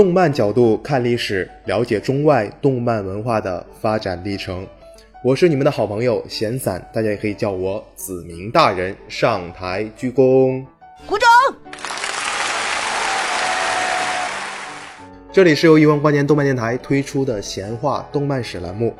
动漫角度看历史，了解中外动漫文化的发展历程。我是你们的好朋友闲散，大家也可以叫我子明大人。上台鞠躬，鼓掌。这里是由一万光年动漫电台推出的闲话动漫史栏目。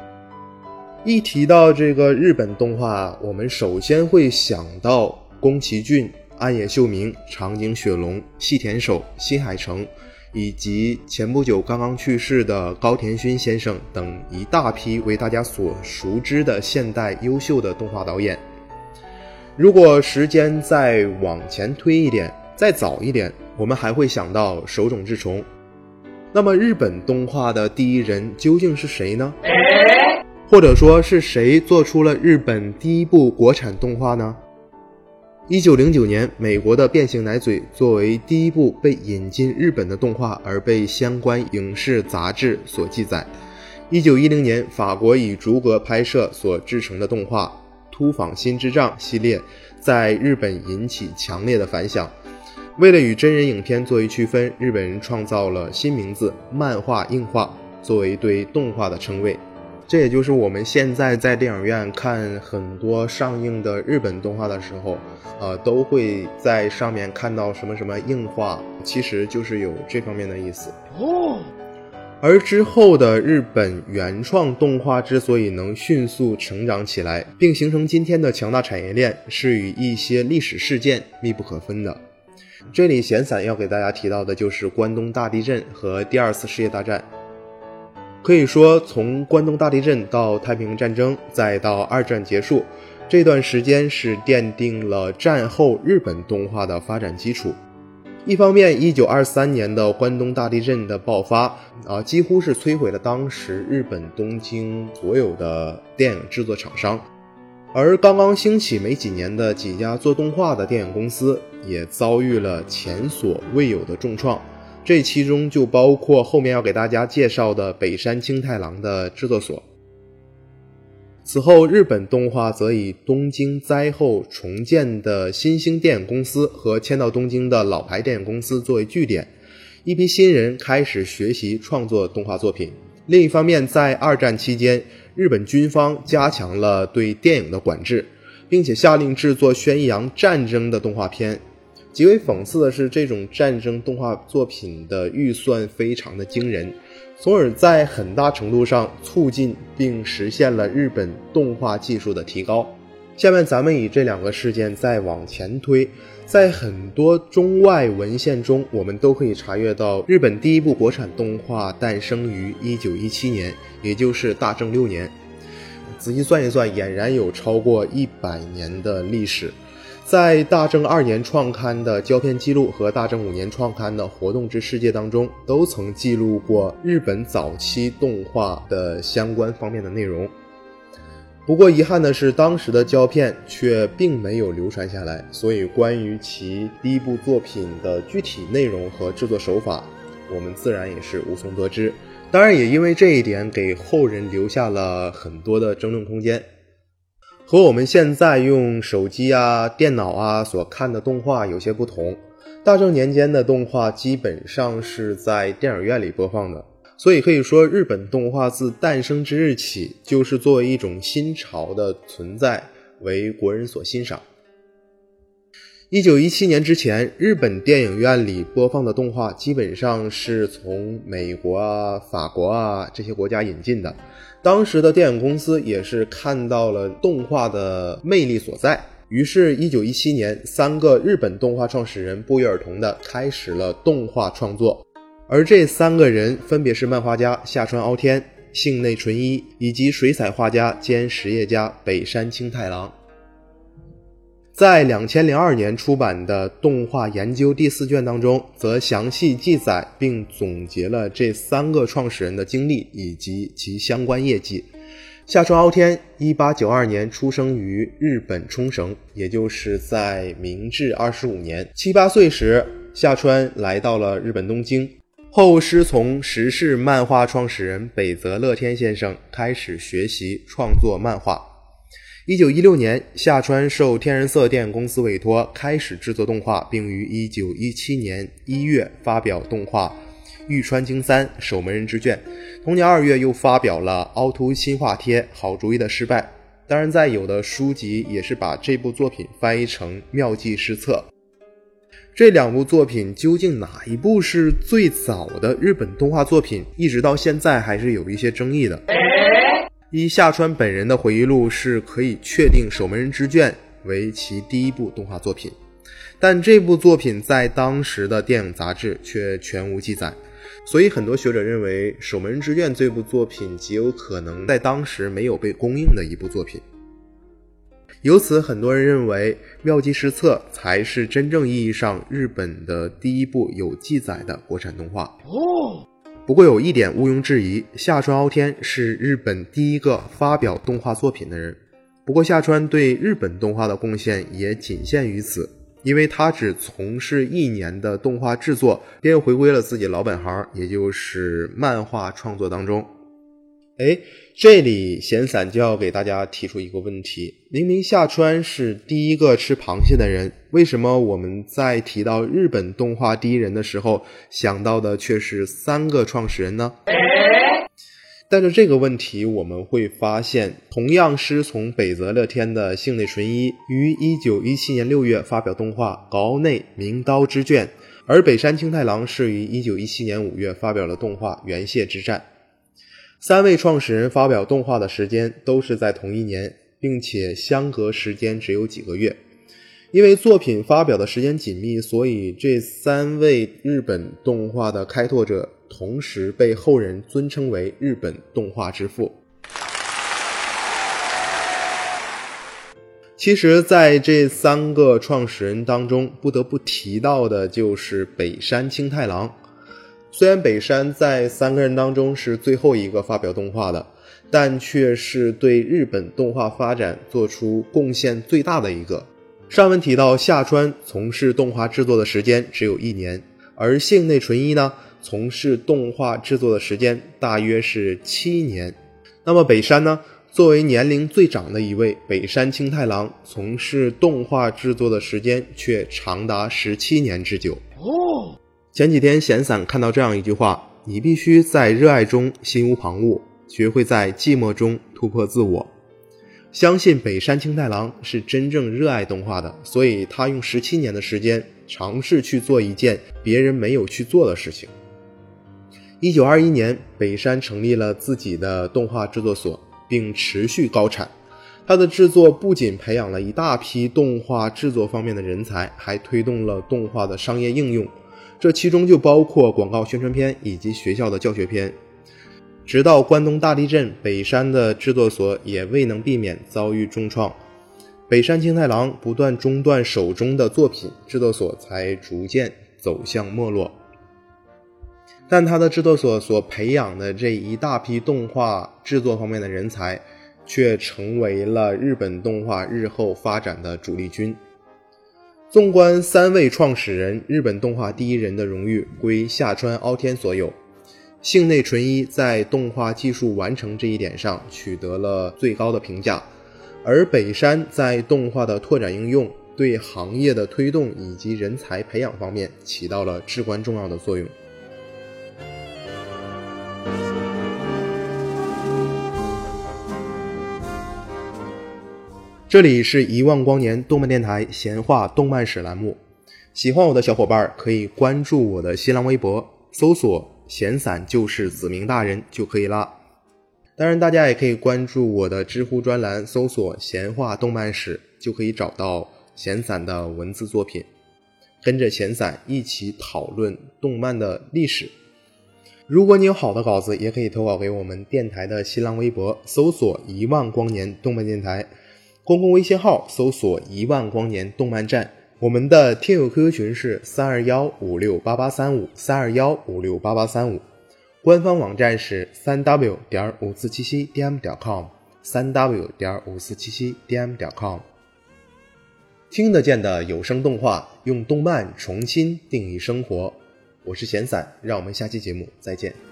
一提到这个日本动画，我们首先会想到宫崎骏、暗野秀明、长井雪龙、细田守、新海诚。以及前不久刚刚去世的高田勋先生等一大批为大家所熟知的现代优秀的动画导演。如果时间再往前推一点，再早一点，我们还会想到手冢治虫。那么，日本动画的第一人究竟是谁呢？或者说是谁做出了日本第一部国产动画呢？一九零九年，美国的《变形奶嘴》作为第一部被引进日本的动画而被相关影视杂志所记载。一九一零年，法国以逐格拍摄所制成的动画《突访新之障》系列在日本引起强烈的反响。为了与真人影片作为区分，日本人创造了新名字“漫画硬化”作为对动画的称谓。这也就是我们现在在电影院看很多上映的日本动画的时候，呃，都会在上面看到什么什么硬化，其实就是有这方面的意思哦。而之后的日本原创动画之所以能迅速成长起来，并形成今天的强大产业链，是与一些历史事件密不可分的。这里闲散要给大家提到的就是关东大地震和第二次世界大战。可以说，从关东大地震到太平洋战争，再到二战结束，这段时间是奠定了战后日本动画的发展基础。一方面，一九二三年的关东大地震的爆发，啊，几乎是摧毁了当时日本东京所有的电影制作厂商，而刚刚兴起没几年的几家做动画的电影公司，也遭遇了前所未有的重创。这其中就包括后面要给大家介绍的北山清太郎的制作所。此后，日本动画则以东京灾后重建的新兴电影公司和迁到东京的老牌电影公司作为据点，一批新人开始学习创作动画作品。另一方面，在二战期间，日本军方加强了对电影的管制，并且下令制作宣扬战争的动画片。极为讽刺的是，这种战争动画作品的预算非常的惊人，从而在很大程度上促进并实现了日本动画技术的提高。下面咱们以这两个事件再往前推，在很多中外文献中，我们都可以查阅到日本第一部国产动画诞生于一九一七年，也就是大正六年。仔细算一算，俨然有超过一百年的历史。在大正二年创刊的胶片记录和大正五年创刊的活动之世界当中，都曾记录过日本早期动画的相关方面的内容。不过遗憾的是，当时的胶片却并没有流传下来，所以关于其第一部作品的具体内容和制作手法，我们自然也是无从得知。当然，也因为这一点，给后人留下了很多的争论空间。和我们现在用手机啊、电脑啊所看的动画有些不同。大正年间的动画基本上是在电影院里播放的，所以可以说，日本动画自诞生之日起，就是作为一种新潮的存在，为国人所欣赏。一九一七年之前，日本电影院里播放的动画基本上是从美国啊、法国啊这些国家引进的。当时的电影公司也是看到了动画的魅力所在，于是，一九一七年，三个日本动画创始人不约而同的开始了动画创作。而这三个人分别是漫画家下川凹天、幸内纯一以及水彩画家兼实业家北山清太郎。在两千零二年出版的《动画研究》第四卷当中，则详细记载并总结了这三个创始人的经历以及其相关业绩。下川傲天，一八九二年出生于日本冲绳，也就是在明治二十五年。七八岁时，下川来到了日本东京，后师从时事漫画创始人北泽乐天先生开始学习创作漫画。一九一六年，下川受天然色电影公司委托，开始制作动画，并于一九一七年一月发表动画《玉川京三守门人之卷》。同年二月，又发表了《凹凸新画贴好主意的失败》。当然，在有的书籍也是把这部作品翻译成《妙计失策》。这两部作品究竟哪一部是最早的日本动画作品？一直到现在还是有一些争议的。依下川本人的回忆录，是可以确定《守门人之卷》为其第一部动画作品，但这部作品在当时的电影杂志却全无记载，所以很多学者认为《守门人之卷》这部作品极有可能在当时没有被公映的一部作品。由此，很多人认为《妙计失策》才是真正意义上日本的第一部有记载的国产动画。哦。不过有一点毋庸置疑，下川傲天是日本第一个发表动画作品的人。不过下川对日本动画的贡献也仅限于此，因为他只从事一年的动画制作，便回归了自己老本行，也就是漫画创作当中。哎，这里闲散就要给大家提出一个问题：明明下川是第一个吃螃蟹的人，为什么我们在提到日本动画第一人的时候，想到的却是三个创始人呢？带着这个问题，我们会发现，同样师从北泽乐天的幸内纯一于一九一七年六月发表动画《高内名刀之卷》，而北山清太郎是于一九一七年五月发表了动画《原蟹之战》。三位创始人发表动画的时间都是在同一年，并且相隔时间只有几个月。因为作品发表的时间紧密，所以这三位日本动画的开拓者同时被后人尊称为日本动画之父。其实，在这三个创始人当中，不得不提到的就是北山清太郎。虽然北山在三个人当中是最后一个发表动画的，但却是对日本动画发展做出贡献最大的一个。上文提到下川从事动画制作的时间只有一年，而幸内纯一呢，从事动画制作的时间大约是七年。那么北山呢，作为年龄最长的一位，北山清太郎从事动画制作的时间却长达十七年之久。哦。前几天闲散看到这样一句话：你必须在热爱中心无旁骛，学会在寂寞中突破自我。相信北山清太郎是真正热爱动画的，所以他用十七年的时间尝试去做一件别人没有去做的事情。一九二一年，北山成立了自己的动画制作所，并持续高产。他的制作不仅培养了一大批动画制作方面的人才，还推动了动画的商业应用。这其中就包括广告宣传片以及学校的教学片。直到关东大地震，北山的制作所也未能避免遭遇重创。北山清太郎不断中断手中的作品，制作所才逐渐走向没落。但他的制作所所培养的这一大批动画制作方面的人才，却成为了日本动画日后发展的主力军。纵观三位创始人，日本动画第一人的荣誉归下川凹天所有。幸内纯一在动画技术完成这一点上取得了最高的评价，而北山在动画的拓展应用、对行业的推动以及人才培养方面起到了至关重要的作用。这里是一万光年动漫电台闲话动漫史栏目，喜欢我的小伙伴可以关注我的新浪微博，搜索“闲散就是子明大人”就可以啦。当然，大家也可以关注我的知乎专栏，搜索“闲话动漫史”就可以找到闲散的文字作品，跟着闲散一起讨论动漫的历史。如果你有好的稿子，也可以投稿给我们电台的新浪微博，搜索“一万光年动漫电台”，公共微信号搜索“一万光年动漫站”。我们的听友 QQ 群是三二幺五六八八三五三二幺五六八八三五，官方网站是三 w 点五四七七 dm 点 com 三 w 点五四七七 dm 点 com。听得见的有声动画，用动漫重新定义生活。我是闲散，让我们下期节目再见。